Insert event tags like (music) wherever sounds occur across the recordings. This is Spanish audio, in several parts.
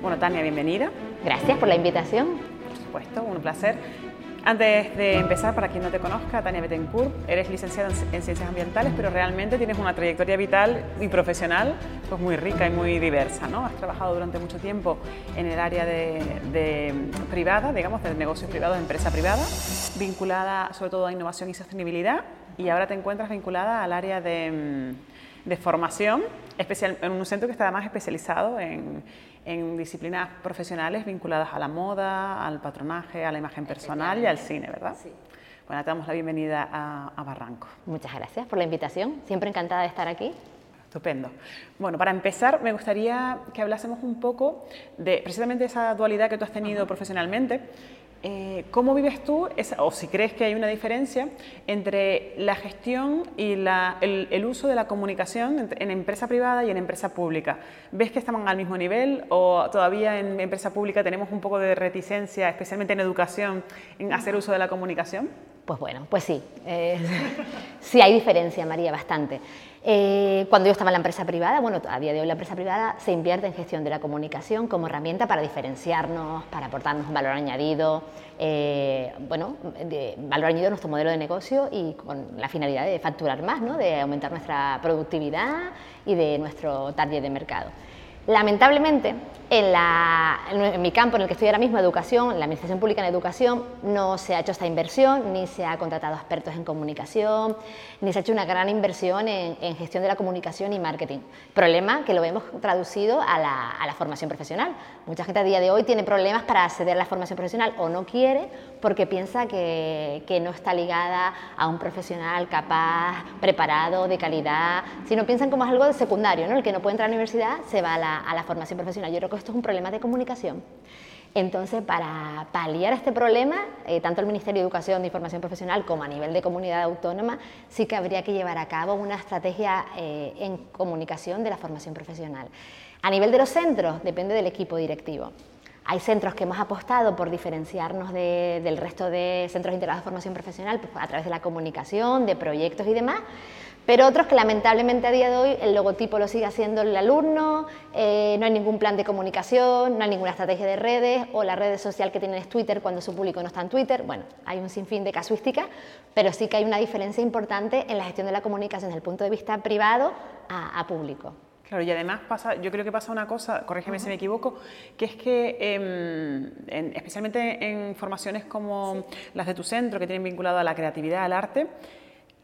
Bueno, Tania, bienvenida. Gracias por la invitación. Por supuesto, un placer. Antes de empezar, para quien no te conozca, Tania Betancourt, eres licenciada en Ciencias Ambientales, pero realmente tienes una trayectoria vital y profesional pues muy rica y muy diversa. ¿no? Has trabajado durante mucho tiempo en el área de, privada, digamos, de negocios privados, de empresa privada, vinculada sobre todo a innovación y sostenibilidad, y ahora te encuentras vinculada al área de, de formación, especial, en un centro que está además especializado en en disciplinas profesionales vinculadas a la moda, al patronaje, a la imagen personal y al cine, ¿verdad? Sí. Bueno, te damos la bienvenida a, Barranco. Muchas gracias por la invitación, siempre encantada de estar aquí. Estupendo. Bueno, para empezar, me gustaría que hablásemos un poco de precisamente esa dualidad que tú has tenido profesionalmente eh, ¿Cómo vives tú, o si crees que hay una diferencia, entre la gestión y el, uso de la comunicación en, empresa privada y en empresa pública? ¿Ves que estamos al mismo nivel o todavía en empresa pública tenemos un poco de reticencia, especialmente en educación, en hacer uso de la comunicación? Pues bueno, pues sí. Eh, (laughs) sí hay diferencia, María, bastante. Eh, cuando yo estaba en la empresa privada, bueno, a día de hoy la empresa privada se invierte en gestión de la comunicación como herramienta para diferenciarnos, para aportarnos un valor añadido, eh, bueno, valor añadido a nuestro modelo de negocio y con la finalidad de facturar más, ¿no? de aumentar nuestra productividad y de nuestro target de mercado. Lamentablemente, en, mi campo en el que estoy ahora mismo, educación, la Administración Pública en Educación, no se ha hecho esta inversión, ni se ha contratado expertos en comunicación, ni se ha hecho una gran inversión en, gestión de la comunicación y marketing. Problema que lo hemos traducido a la, formación profesional. Mucha gente a día de hoy tiene problemas para acceder a la formación profesional o no quiere porque piensa que, no está ligada a un profesional capaz, preparado, de calidad, sino piensan como es algo de secundario, ¿no? el que no puede entrar a la universidad se va a la, a la formación profesional. Yo creo que esto es un problema de comunicación. Entonces, para paliar este problema, eh, tanto el Ministerio de Educación y Formación Profesional como a nivel de comunidad autónoma, sí que habría que llevar a cabo una estrategia eh, en comunicación de la formación profesional. A nivel de los centros, depende del equipo directivo. Hay centros que hemos apostado por diferenciarnos del resto de centros integrados de formación profesional pues, a través de la comunicación, de proyectos y demás, pero otros que lamentablemente a día de hoy el logotipo lo sigue haciendo el alumno, eh, no hay ningún plan de comunicación, no hay ninguna estrategia de redes o la red social que tienen es Twitter cuando su público no está en Twitter. Bueno, hay un sinfín de casuísticas, pero sí que hay una diferencia importante en la gestión de la comunicación desde el punto de vista privado a, público. Claro, y además pasa, yo creo que pasa una cosa, corrígeme si me equivoco, que es que em, especialmente en formaciones como las de tu centro, que tienen vinculado a la creatividad, al arte,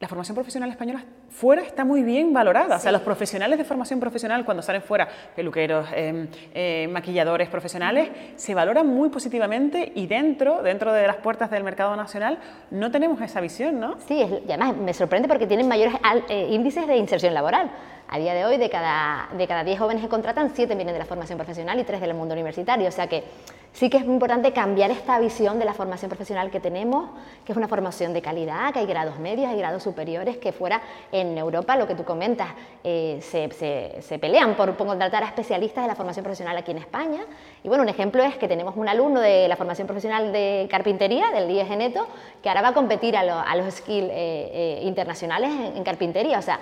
la formación profesional española fuera está muy bien valorada. O sea, los profesionales de formación profesional, cuando salen fuera, peluqueros, em, eh, maquilladores profesionales, se valoran muy positivamente y dentro, dentro de las puertas del mercado nacional, no tenemos esa visión, ¿no? Sí, y además me sorprende porque tienen mayores eh, índices de inserción laboral. A día de hoy, de cada, de cada 10 jóvenes que contratan, 7 vienen de la formación profesional y 3 del mundo universitario. O sea que sí que es muy importante cambiar esta visión de la formación profesional que tenemos, que es una formación de calidad, que hay grados medios, hay grados superiores, que fuera en Europa, lo que tú comentas, eh, se, pelean por, contratar a especialistas de la formación profesional aquí en España. Y bueno, un ejemplo es que tenemos un alumno de la formación profesional de carpintería, del IEG Neto, que ahora va a competir a, los skills eh, eh, internacionales en, en carpintería. O sea,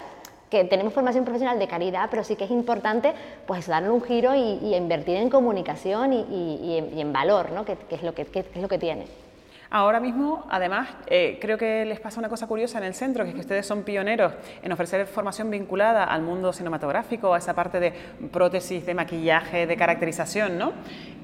que tenemos formación profesional de calidad, pero sí que es importante pues darle un giro y, invertir en comunicación y, en, valor, ¿no? que, es lo que, que es lo que tiene. Ahora mismo, además, eh, creo que les pasa una cosa curiosa en el centro, que es que ustedes son pioneros en ofrecer formación vinculada al mundo cinematográfico, a esa parte de prótesis, de maquillaje, de caracterización, ¿no?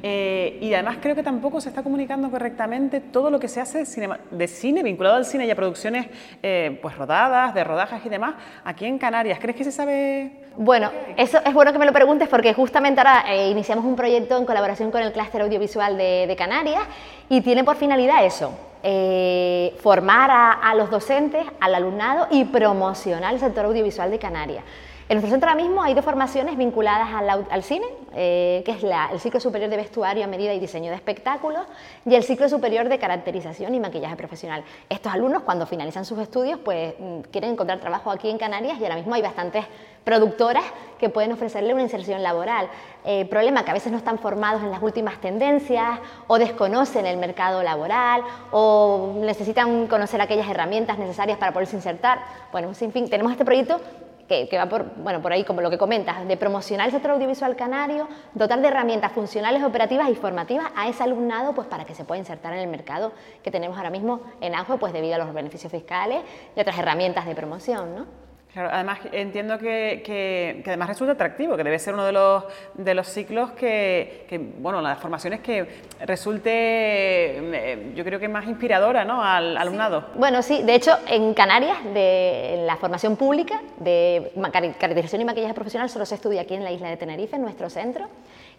Eh, y además creo que tampoco se está comunicando correctamente todo lo que se hace de cine, vinculado al cine y a producciones eh, pues rodadas, de rodajas y demás, aquí en Canarias. ¿Crees que se sabe bueno, eso es bueno que me lo preguntes porque justamente ahora iniciamos un proyecto en colaboración con el clúster audiovisual de, Canarias y tiene por finalidad eso, eh, formar a, los docentes, al alumnado y promocionar el sector audiovisual de Canarias. En nuestro centro ahora mismo hay dos formaciones vinculadas al, cine, eh, que es el ciclo superior de vestuario a medida y diseño de espectáculos y el ciclo superior de caracterización y maquillaje profesional. Estos alumnos cuando finalizan sus estudios pues mm, quieren encontrar trabajo aquí en Canarias y ahora mismo hay bastantes productoras que pueden ofrecerle una inserción laboral. El problema que a veces no están formados en las últimas tendencias o desconocen el mercado laboral o necesitan conocer aquellas herramientas necesarias para poderse insertar. Bueno, en fin, tenemos este proyecto que, va por, bueno, por ahí, como lo que comentas, de promocionar el sector audiovisual canario, dotar de herramientas funcionales, operativas y formativas a ese alumnado pues, para que se pueda insertar en el mercado que tenemos ahora mismo en auge pues, debido a los beneficios fiscales y otras herramientas de promoción. ¿no? Claro, además entiendo que, que, además resulta atractivo, que debe ser uno de los, de los ciclos que, que, bueno, las formaciones que resulte, eh, yo creo que más inspiradora ¿no? al alumnado. Bueno, sí, de hecho en Canarias, de, en la formación pública de caracterización y maquillaje profesional, solo se estudia aquí en la isla de Tenerife, en nuestro centro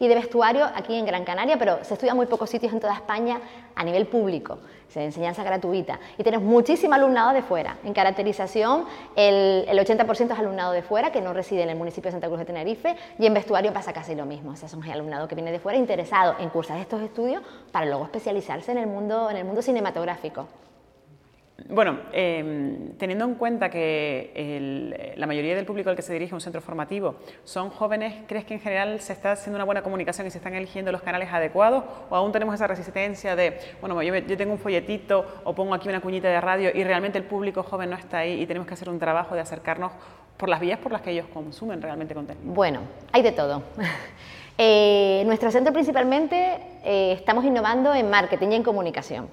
y de vestuario aquí en Gran Canaria, pero se estudia en muy pocos sitios en toda España a nivel público, de enseñanza gratuita. Y tenemos muchísimo alumnado de fuera. En caracterización, el, el 80% es alumnado de fuera, que no reside en el municipio de Santa Cruz de Tenerife, y en vestuario pasa casi lo mismo. O sea, son alumnado que viene de fuera interesado en cursar estos estudios para luego especializarse en el mundo, en el mundo cinematográfico. Bueno, em, teniendo en cuenta que la mayoría del público al que se dirige un centro formativo son jóvenes, ¿crees que en general se está haciendo una buena comunicación y se están eligiendo los canales adecuados? ¿O aún tenemos esa resistencia de, bueno, yo, tengo un folletito o pongo aquí una cuñita de radio y realmente el público joven no está ahí y tenemos que hacer un trabajo de acercarnos por las vías por las que ellos consumen realmente contenido? Bueno, hay de todo. (laughs) eh, nuestro centro principalmente eh, estamos innovando en marketing y en comunicación.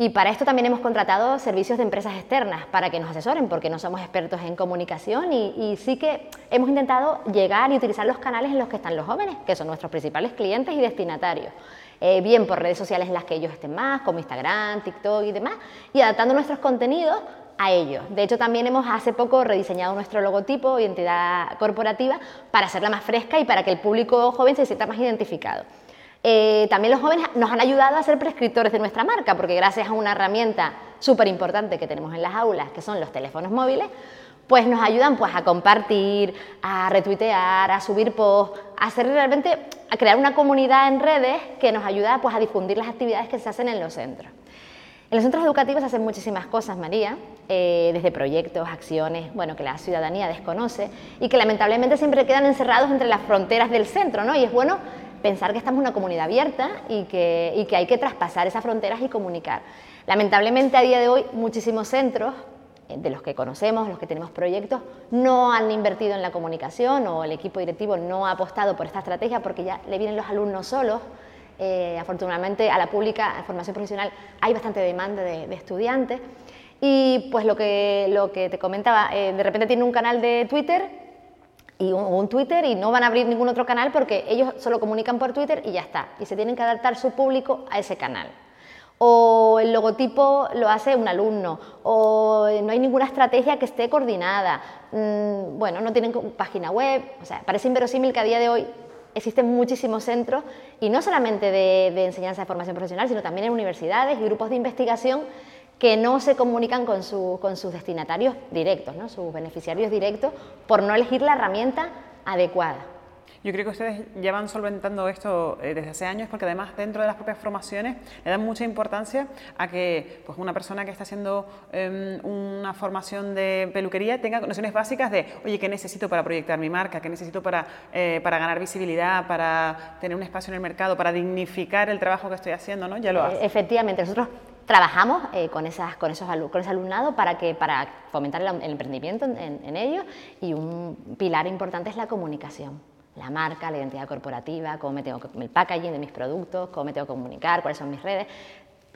Y para esto también hemos contratado servicios de empresas externas para que nos asesoren, porque no somos expertos en comunicación y, sí que hemos intentado llegar y utilizar los canales en los que están los jóvenes, que son nuestros principales clientes y destinatarios. Eh, bien por redes sociales en las que ellos estén más, como Instagram, TikTok y demás, y adaptando nuestros contenidos a ellos. De hecho, también hemos hace poco rediseñado nuestro logotipo, identidad corporativa, para hacerla más fresca y para que el público joven se sienta más identificado. Eh, también los jóvenes nos han ayudado a ser prescriptores de nuestra marca, porque gracias a una herramienta súper importante que tenemos en las aulas, que son los teléfonos móviles, pues nos ayudan pues, a compartir, a retuitear, a subir posts, a hacer realmente, a crear una comunidad en redes que nos ayuda pues, a difundir las actividades que se hacen en los centros. En los centros educativos se hacen muchísimas cosas, María, eh, desde proyectos, acciones, bueno, que la ciudadanía desconoce y que lamentablemente siempre quedan encerrados entre las fronteras del centro, ¿no? Y es bueno pensar que estamos en una comunidad abierta y que, hay que traspasar esas fronteras y comunicar. Lamentablemente a día de hoy muchísimos centros eh, de los que conocemos, los que tenemos proyectos, no han invertido en la comunicación o el equipo directivo no ha apostado por esta estrategia porque ya le vienen los alumnos solos. Eh, afortunadamente a la pública, a formación profesional, hay bastante demanda de, estudiantes. Y pues lo que, lo que te comentaba, eh, de repente tiene un canal de Twitter y un, Twitter y no van a abrir ningún otro canal porque ellos solo comunican por Twitter y ya está. Y se tienen que adaptar su público a ese canal. O el logotipo lo hace un alumno, o no hay ninguna estrategia que esté coordinada. Mm, bueno, no tienen página web. O sea, parece inverosímil que a día de hoy existen muchísimos centros, y no solamente de, de enseñanza de formación profesional, sino también en universidades y grupos de investigación que no se comunican con, con sus destinatarios directos, ¿no? sus beneficiarios directos, por no elegir la herramienta adecuada. Yo creo que ustedes ya van solventando esto eh, desde hace años porque además dentro de las propias formaciones le dan mucha importancia a que pues, una persona que está haciendo em, una formación de peluquería tenga nociones básicas de, oye, ¿qué necesito para proyectar mi marca? ¿Qué necesito para, eh, para ganar visibilidad, para tener un espacio en el mercado, para dignificar el trabajo que estoy haciendo? ¿no? Ya lo hace. Efectivamente, nosotros trabajamos eh, con, esas, con, con ese alumnado para, fomentar el, emprendimiento en, en, ellos y un pilar importante es la comunicación. La marca, la identidad corporativa, cómo me tengo el packaging de mis productos, cómo me tengo que comunicar, cuáles son mis redes.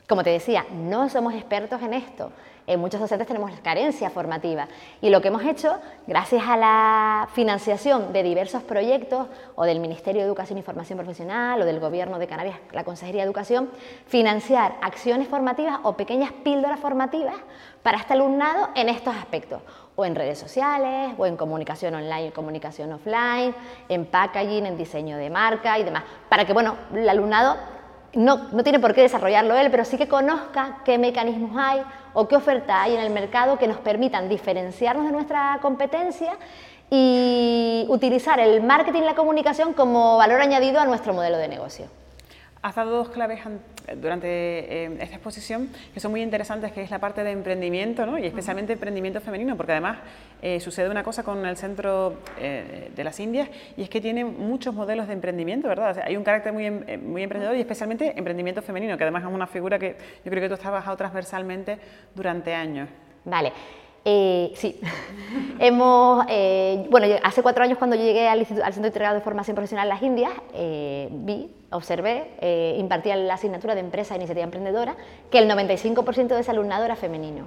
Como te decía, no somos expertos en esto. En muchos docentes tenemos carencia formativa. Y lo que hemos hecho, gracias a la financiación de diversos proyectos o del Ministerio de Educación y Formación Profesional o del Gobierno de Canarias, la Consejería de Educación, financiar acciones formativas o pequeñas píldoras formativas para este alumnado en estos aspectos, o en redes sociales, o en comunicación online y comunicación offline, en packaging, en diseño de marca y demás, para que bueno, el alumnado no, tiene por qué desarrollarlo él, pero sí que conozca qué mecanismos hay o qué oferta hay en el mercado que nos permitan diferenciarnos de nuestra competencia y utilizar el marketing y la comunicación como valor añadido a nuestro modelo de negocio. Has dado dos claves durante eh, esta exposición que son muy interesantes, que es la parte de emprendimiento, ¿no? y especialmente emprendimiento femenino, porque además eh, sucede una cosa con el Centro eh, de las Indias, y es que tiene muchos modelos de emprendimiento, ¿verdad? hay un carácter muy, em, muy emprendedor y especialmente emprendimiento femenino, que además es una figura que yo creo que tú has trabajado transversalmente durante años. Vale. Eh, sí, (laughs) hemos, eh, bueno, hace cuatro años cuando llegué al, Centro Integrado de Formación Profesional Las Indias, eh, vi, observé, impartía la asignatura de Empresa e Iniciativa Emprendedora, que el 95% de ese alumnado era femenino.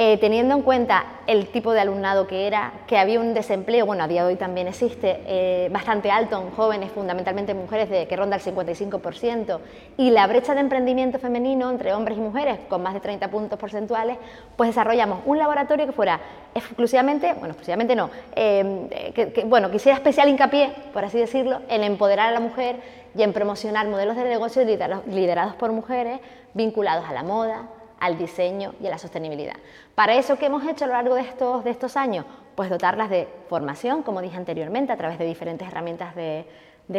Eh, teniendo en cuenta el tipo de alumnado que era, que había un desempleo, bueno, a día de hoy también existe, eh, bastante alto en jóvenes, fundamentalmente mujeres, de, que ronda el 55%, y la brecha de emprendimiento femenino entre hombres y mujeres, con más de 30 puntos porcentuales, pues desarrollamos un laboratorio que fuera exclusivamente, bueno, exclusivamente no, eh, que, bueno, quisiera especial hincapié, por así decirlo, en empoderar a la mujer y en promocionar modelos de negocio liderados por mujeres vinculados a la moda, al diseño y a la sostenibilidad. Para eso, ¿qué hemos hecho a lo largo de estos, de estos años? Pues dotarlas de formación, como dije anteriormente, a través de diferentes herramientas de,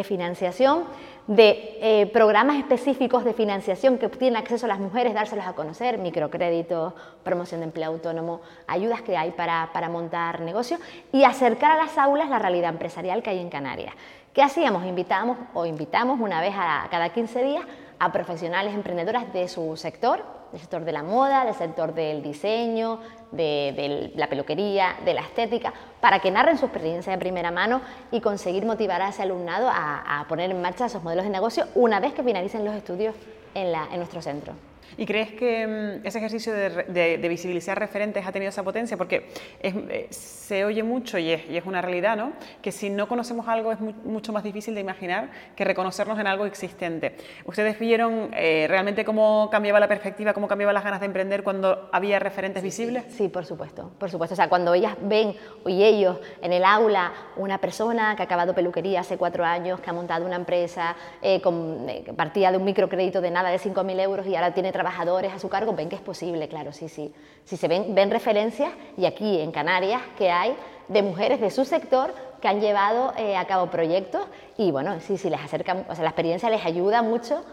financiación, de eh, programas específicos de financiación que tienen acceso a las mujeres, dárselos a conocer, microcréditos, promoción de empleo autónomo, ayudas que hay para, para montar negocios y acercar a las aulas la realidad empresarial que hay en Canarias. ¿Qué hacíamos? Invitamos o invitamos una vez a cada 15 días a profesionales emprendedoras de su sector, del sector de la moda, del sector del diseño, de, la peluquería, de la estética, para que narren su experiencia de primera mano y conseguir motivar a ese alumnado a, poner en marcha esos modelos de negocio una vez que finalicen los estudios en nuestro centro. ¿Y crees que mm, ese ejercicio de, visibilizar referentes ha tenido esa potencia? Porque eh, se oye mucho y es, una realidad, ¿no? Que si no conocemos algo es mucho más difícil de imaginar que reconocernos en algo existente. ¿Ustedes vieron eh, realmente cómo cambiaba la perspectiva, cómo cambiaban las ganas de emprender cuando había referentes visibles? Sí, por supuesto, por supuesto. O sea, cuando ellas ven y ellos en el aula una persona que ha acabado peluquería hace cuatro años, que ha montado una empresa, eh, con, partía de un microcrédito de nada de 5.000 euros y ahora tiene trabajadores a su cargo, ven que es posible, claro, sí, sí. Si se ven, referencias, y aquí en Canarias, que hay de mujeres de su sector que han llevado eh, a cabo proyectos y bueno, sí, sí, les acerca, o sea, la experiencia les ayuda mucho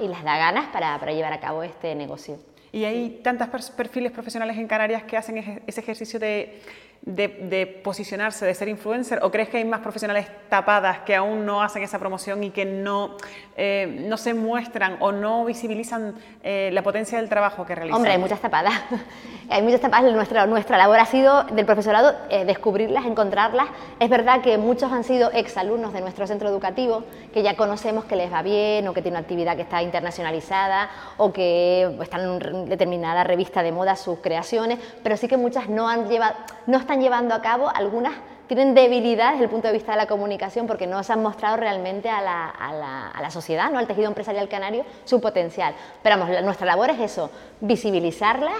y les da ganas para, para llevar a cabo este negocio. Y hay tantos perfiles profesionales en Canarias que hacen ese ejercicio de de, posicionarse, de ser influencer? ¿O crees que hay más profesionales tapadas que aún no hacen esa promoción y que no, eh, no se muestran o no visibilizan eh, la potencia del trabajo que realizan? Hombre, hay muchas tapadas. (laughs) hay muchas tapadas. Nuestra, nuestra labor ha sido del profesorado eh, descubrirlas, encontrarlas. Es verdad que muchos han sido exalumnos de nuestro centro educativo, que ya conocemos que les va bien o que tiene una actividad que está internacionalizada o que están en determinada revista de moda sus creaciones, pero sí que muchas no han llevado, no están llevando a cabo, algunas tienen debilidad desde el punto de vista de la comunicación porque no se han mostrado realmente a la, sociedad, ¿no? al tejido empresarial canario, su potencial. Pero vamos, nuestra labor es eso, visibilizarlas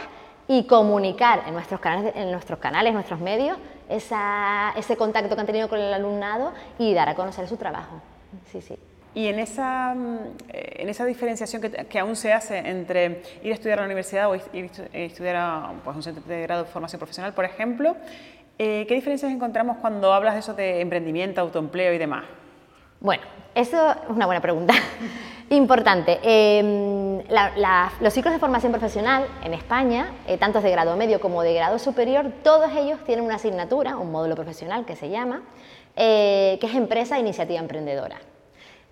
y comunicar en nuestros canales, en nuestros, canales, nuestros medios, ese contacto que han tenido con el alumnado y dar a conocer su trabajo. Sí, sí. Y en esa, mm, en esa diferenciación que, aún se hace entre ir a estudiar a la universidad o ir a estudiar a pues, un centro de grado de formación profesional, por ejemplo, eh, ¿qué diferencias encontramos cuando hablas de eso de emprendimiento, autoempleo y demás? Bueno, eso es una buena pregunta. (laughs) Importante. Em, los ciclos de formación profesional en España, eh, tanto de grado medio como de grado superior, todos ellos tienen una asignatura, un módulo profesional que se llama, eh, que es Empresa e Iniciativa Emprendedora.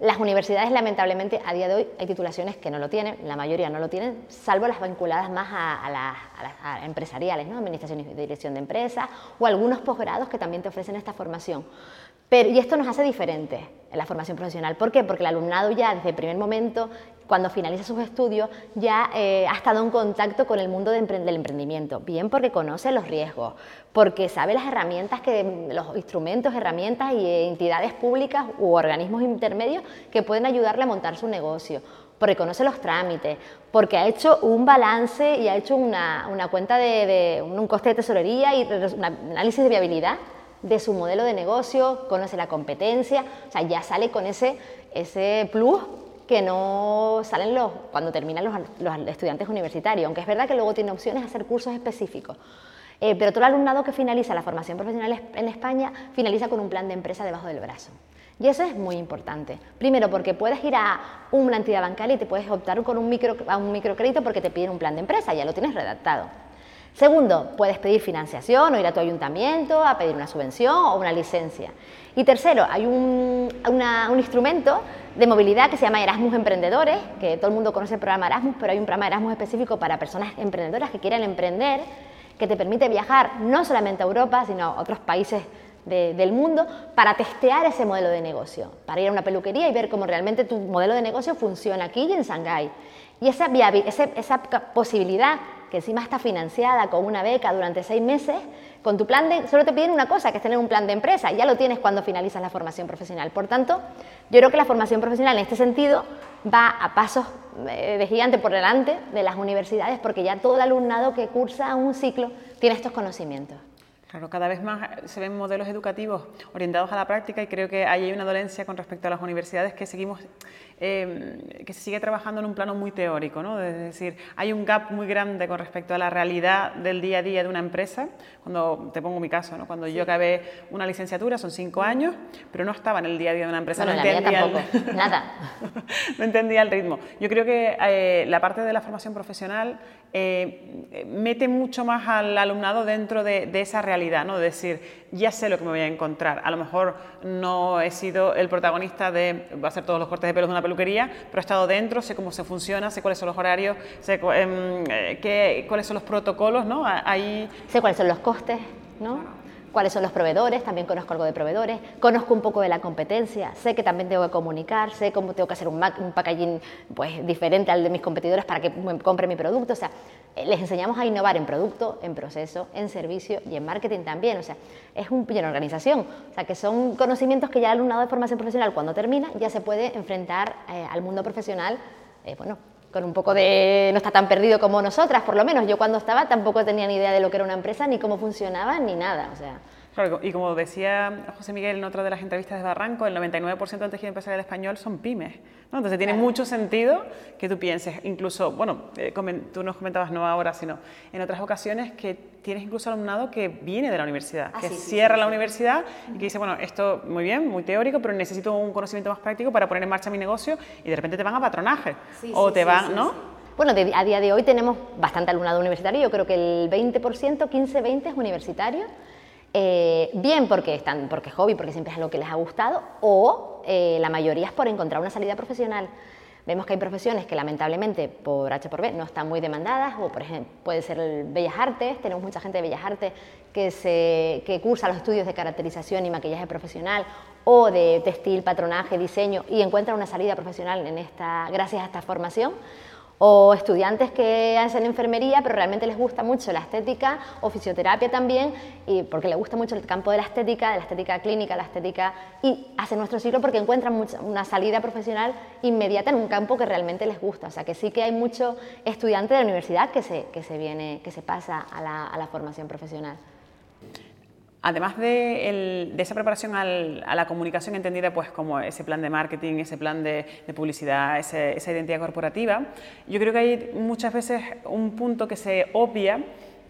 Las universidades, lamentablemente, a día de hoy hay titulaciones que no lo tienen, la mayoría no lo tienen, salvo las vinculadas más a, las, empresariales, ¿no? Administración y Dirección de Empresas, o algunos posgrados que también te ofrecen esta formación. Pero, y esto nos hace diferentes en la formación profesional. ¿Por qué? Porque el alumnado ya desde el primer momento cuando finaliza sus estudios, ya eh, ha estado en contacto con el mundo del emprendimiento. Bien porque conoce los riesgos, porque sabe las herramientas, que, los instrumentos, herramientas y entidades públicas u organismos intermedios que pueden ayudarle a montar su negocio porque conoce los trámites, porque ha hecho un balance y ha hecho una, cuenta de, un coste de tesorería y un análisis de viabilidad de su modelo de negocio, conoce la competencia, o sea, ya sale con ese, ese plus que no salen los, cuando terminan los, estudiantes universitarios, aunque es verdad que luego tiene opciones de hacer cursos específicos. Eh, pero todo el alumnado que finaliza la formación profesional en España finaliza con un plan de empresa debajo del brazo. Y eso es muy importante. Primero, porque puedes ir a una entidad bancaria y te puedes optar con un micro, a un microcrédito porque te piden un plan de empresa, ya lo tienes redactado. Segundo, puedes pedir financiación o ir a tu ayuntamiento a pedir una subvención o una licencia. Y tercero, hay un, un instrumento de movilidad que se llama Erasmus Emprendedores, que todo el mundo conoce el programa Erasmus, pero hay un programa Erasmus específico para personas emprendedoras que quieren emprender, que te permite viajar no solamente a Europa, sino a otros países del mundo para testear ese modelo de negocio, para ir a una peluquería y ver cómo realmente tu modelo de negocio funciona aquí y en Shanghái. Y esa, esa posibilidad, que encima está financiada con una beca durante seis meses, con tu plan de, solo te piden una cosa, que es tener un plan de empresa, ya lo tienes cuando finalizas la formación profesional. Por tanto, yo creo que la formación profesional en este sentido va a pasos eh, de gigante por delante de las universidades, porque ya todo el alumnado que cursa un ciclo tiene estos conocimientos. Claro, cada vez más se ven modelos educativos orientados a la práctica y creo que hay una dolencia con respecto a las universidades que seguimos eh, que se sigue trabajando en un plano muy teórico, ¿no? es decir, hay un gap muy grande con respecto a la realidad del día a día de una empresa. Cuando te pongo mi caso, ¿no? cuando yo acabé una licenciatura, son cinco años, pero no estaba en el día a día de una empresa, no entendía el... (laughs) nada, no entendía el ritmo. Yo creo que eh, la parte de la formación profesional eh, mete mucho más al alumnado dentro de, de esa realidad, ¿no? de decir, ya sé lo que me voy a encontrar. A lo mejor no he sido el protagonista de va a hacer todos los cortes de pelos de una peluquería, pero he estado dentro, sé cómo se funciona, sé cuáles son los horarios, sé em, eh, qué, cuáles son los protocolos, ¿no? Ahí... Sé cuáles son los costes, ¿no? Cuáles son los proveedores, también conozco algo de proveedores, conozco un poco de la competencia, sé que también tengo que comunicar, sé cómo tengo que hacer un, un packaging pues, diferente al de mis competidores para que compre mi producto, o sea, eh, les enseñamos a innovar en producto, en proceso, en servicio y en marketing también, o sea, es un en organización, o sea, que son conocimientos que ya el alumnado de formación profesional cuando termina ya se puede enfrentar eh, al mundo profesional, eh, bueno, con un poco de... no está tan perdido como nosotras, por lo menos. Yo cuando estaba tampoco tenía ni idea de lo que era una empresa, ni cómo funcionaba, ni nada. O sea, Claro, y como decía José Miguel en otra de las entrevistas de Barranco, el 99% del tejido empresarial español son pymes. ¿no? Entonces tiene mucho sentido que tú pienses, incluso, bueno, eh, tú nos comentabas no ahora, sino en otras ocasiones, que tienes incluso alumnado que viene de la universidad, ah, que cierra la universidad y que dice, bueno, esto muy bien, muy teórico, pero necesito un conocimiento más práctico para poner en marcha mi negocio y de repente te van a patronaje o te van, ¿no? Bueno, a día de hoy tenemos bastante alumnado universitario, yo creo que el 20%, 15-20 es universitario. Eh, bien porque, están, porque es hobby, porque siempre es algo que les ha gustado, o eh, la mayoría es por encontrar una salida profesional. Vemos que hay profesiones que lamentablemente por H por B no están muy demandadas, o por ejemplo puede ser el Bellas Artes, tenemos mucha gente de Bellas Artes que, se, que cursa los estudios de caracterización y maquillaje profesional, o de textil, patronaje, diseño, y encuentra una salida profesional en esta, gracias a esta formación o estudiantes que hacen enfermería, pero realmente les gusta mucho la estética o fisioterapia también, y porque les gusta mucho el campo de la estética, de la estética clínica, la estética, y hacen nuestro ciclo porque encuentran una salida profesional inmediata en un campo que realmente les gusta. O sea que sí que hay mucho estudiante de la universidad que se, que se, viene, que se pasa a la, a la formación profesional. Además de, esa preparación a la comunicación entendida pues como ese plan de marketing, ese plan de, publicidad, esa identidad corporativa, yo creo que hay muchas veces un punto que se obvia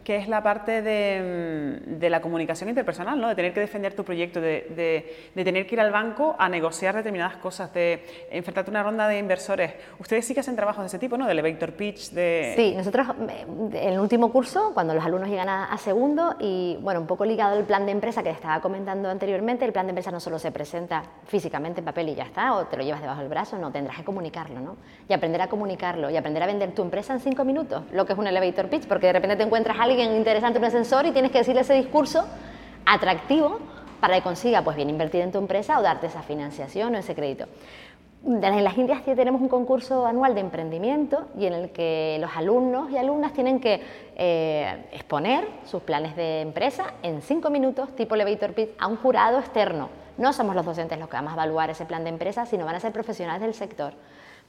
que es la parte de, la comunicación interpersonal, ¿no? de tener que defender tu proyecto, de, tener que ir al banco a negociar determinadas cosas, de enfrentarte a una ronda de inversores. Ustedes sí que hacen trabajos de ese tipo, ¿no? de elevator pitch, de... Sí, nosotros en el último curso, cuando los alumnos llegan a, segundo, y bueno, un poco ligado al plan de empresa que estaba comentando anteriormente, el plan de empresa no solo se presenta físicamente en papel y ya está, o te lo llevas debajo del brazo, no, tendrás que comunicarlo, ¿no? Y aprender a comunicarlo, y aprender a vender tu empresa en cinco minutos, lo que es un elevator pitch, porque de repente te encuentras a alguien interesante un ascensor y tienes que decirle ese discurso atractivo para que consiga pues bien invertir en tu empresa o darte esa financiación o ese crédito. En las Indias tenemos un concurso anual de emprendimiento y en el que los alumnos y alumnas tienen que eh, exponer sus planes de empresa en cinco minutos, tipo elevator pitch, a un jurado externo. No somos los docentes los que vamos a evaluar ese plan de empresa, sino van a ser profesionales del sector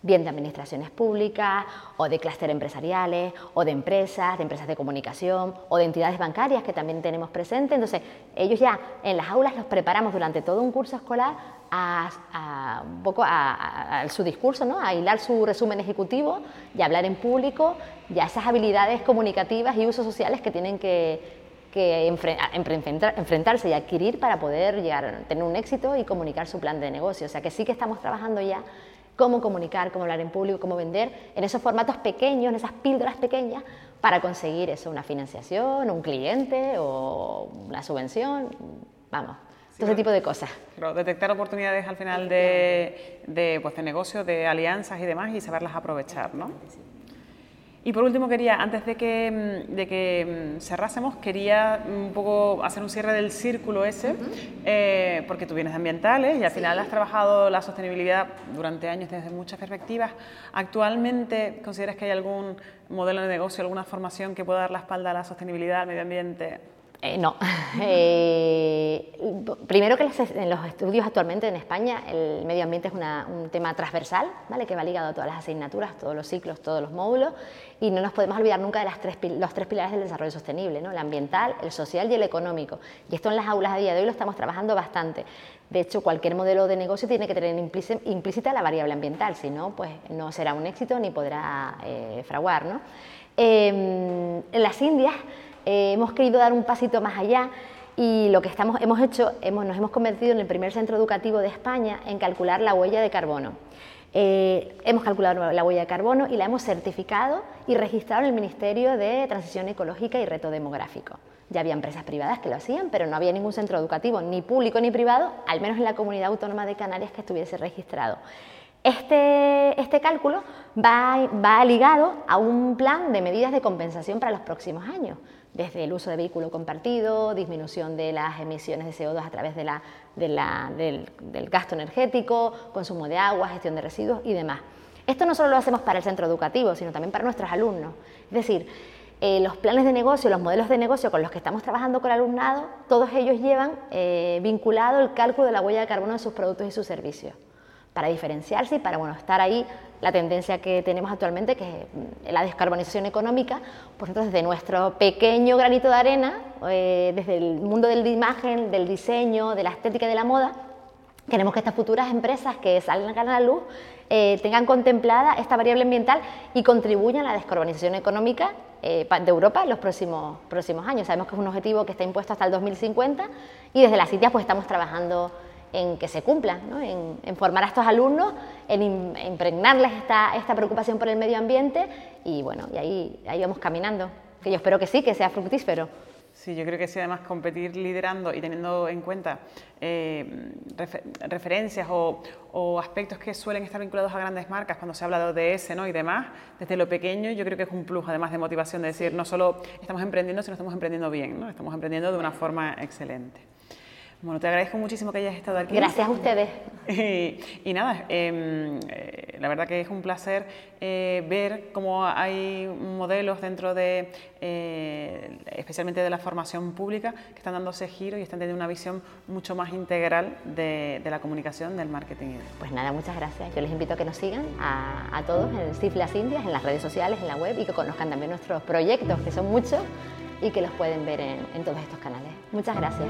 bien de administraciones públicas o de clúster empresariales o de empresas, de empresas de comunicación o de entidades bancarias que también tenemos presentes. Entonces, ellos ya en las aulas los preparamos durante todo un curso escolar a, un poco a, su discurso, ¿no? a hilar su resumen ejecutivo y hablar en público y a esas habilidades comunicativas y usos sociales que tienen que, que enfrentarse y adquirir para poder llegar tener un éxito y comunicar su plan de negocio. O sea que sí que estamos trabajando ya cómo comunicar, cómo hablar en público, cómo vender en esos formatos pequeños, en esas píldoras pequeñas para conseguir eso, una financiación, un cliente o una subvención, vamos, todo ese tipo de cosas. Pero detectar oportunidades al final de, de, pues, de negocio, de alianzas y demás y saberlas aprovechar, ¿no? Y por último quería, antes de que, mm, de que mm, cerrásemos, quería un poco hacer un cierre del círculo ese, eh, porque tú vienes de ambientales y al final has trabajado la sostenibilidad durante años desde muchas perspectivas. ¿Actualmente consideras que hay algún modelo de negocio, alguna formación que pueda dar la espalda a la sostenibilidad, al medio ambiente? Eh, no. (laughs) Eh, primero que en los estudios actualmente en España el medio ambiente es un tema transversal, ¿vale? que va ligado a todas las asignaturas, todos los ciclos, todos los módulos, y no nos podemos olvidar nunca de las tres, los tres pilares del desarrollo sostenible, ¿no? el ambiental, el social y el económico. Y esto en las aulas a día de hoy lo estamos trabajando bastante. De hecho, cualquier modelo de negocio tiene que tener implícita la variable ambiental, si no, pues no será un éxito ni podrá eh, fraguar. ¿no? Em, en las Indias eh, hemos querido dar un pasito más allá y lo que estamos, hemos hecho, nos hemos convertido en el primer centro educativo de España en calcular la huella de carbono. Eh, hemos calculado la huella de carbono y la hemos certificado y registrado en el Ministerio de Transición Ecológica y Reto Demográfico. Ya había empresas privadas que lo hacían, pero no había ningún centro educativo, ni público ni privado, al menos en la comunidad autónoma de Canarias que estuviese registrado. Este, este cálculo va ligado a un plan de medidas de compensación para los próximos años desde el uso de vehículo compartido, disminución de las emisiones de CO2 a través del, gasto energético, consumo de agua, gestión de residuos y demás. Esto no solo lo hacemos para el centro educativo, sino también para nuestros alumnos. Es decir, eh, los planes de negocio, los modelos de negocio con los que estamos trabajando con el alumnado, todos ellos llevan eh, vinculado el cálculo de la huella de carbono de sus productos y sus servicios para diferenciarse y para bueno, estar ahí la tendencia que tenemos actualmente, que es mm, la descarbonización económica, pues entonces de nuestro pequeño granito de arena, eh, desde el mundo de la imagen, del diseño, de la estética y de la moda, queremos que estas futuras empresas que salgan a la luz eh, tengan contemplada esta variable ambiental y contribuyan a la descarbonización económica eh, de Europa en los próximos, próximos años. Sabemos que es un objetivo que está impuesto hasta el 2050 y desde las CITIAS pues estamos trabajando en que se cumpla, en, formar a estos alumnos, en impregnarles esta, esta, preocupación por el medio ambiente y bueno, y ahí, ahí vamos caminando, que yo espero que sí, que sea fructífero. Sí, yo creo que sí, además competir liderando y teniendo en cuenta eh, referencias o, aspectos que suelen estar vinculados a grandes marcas cuando se habla de ODS ¿no? y demás, desde lo pequeño yo creo que es un plus además de motivación de decir no solo estamos emprendiendo, sino estamos emprendiendo bien, ¿no? estamos emprendiendo de una forma excelente. Bueno, te agradezco muchísimo que hayas estado aquí. Gracias a ustedes. (laughs) Y, nada, em, eh, la verdad que es un placer eh, ver cómo hay modelos dentro de, eh, especialmente de la formación pública, que están dándose giro y están teniendo una visión mucho más integral de, la comunicación, del marketing. Pues nada, muchas gracias. Yo les invito a que nos sigan a, todos en CIF Las Indias, en las redes sociales, en la web y que conozcan también nuestros proyectos, que son muchos y que los pueden ver en todos estos canales. Muchas gracias.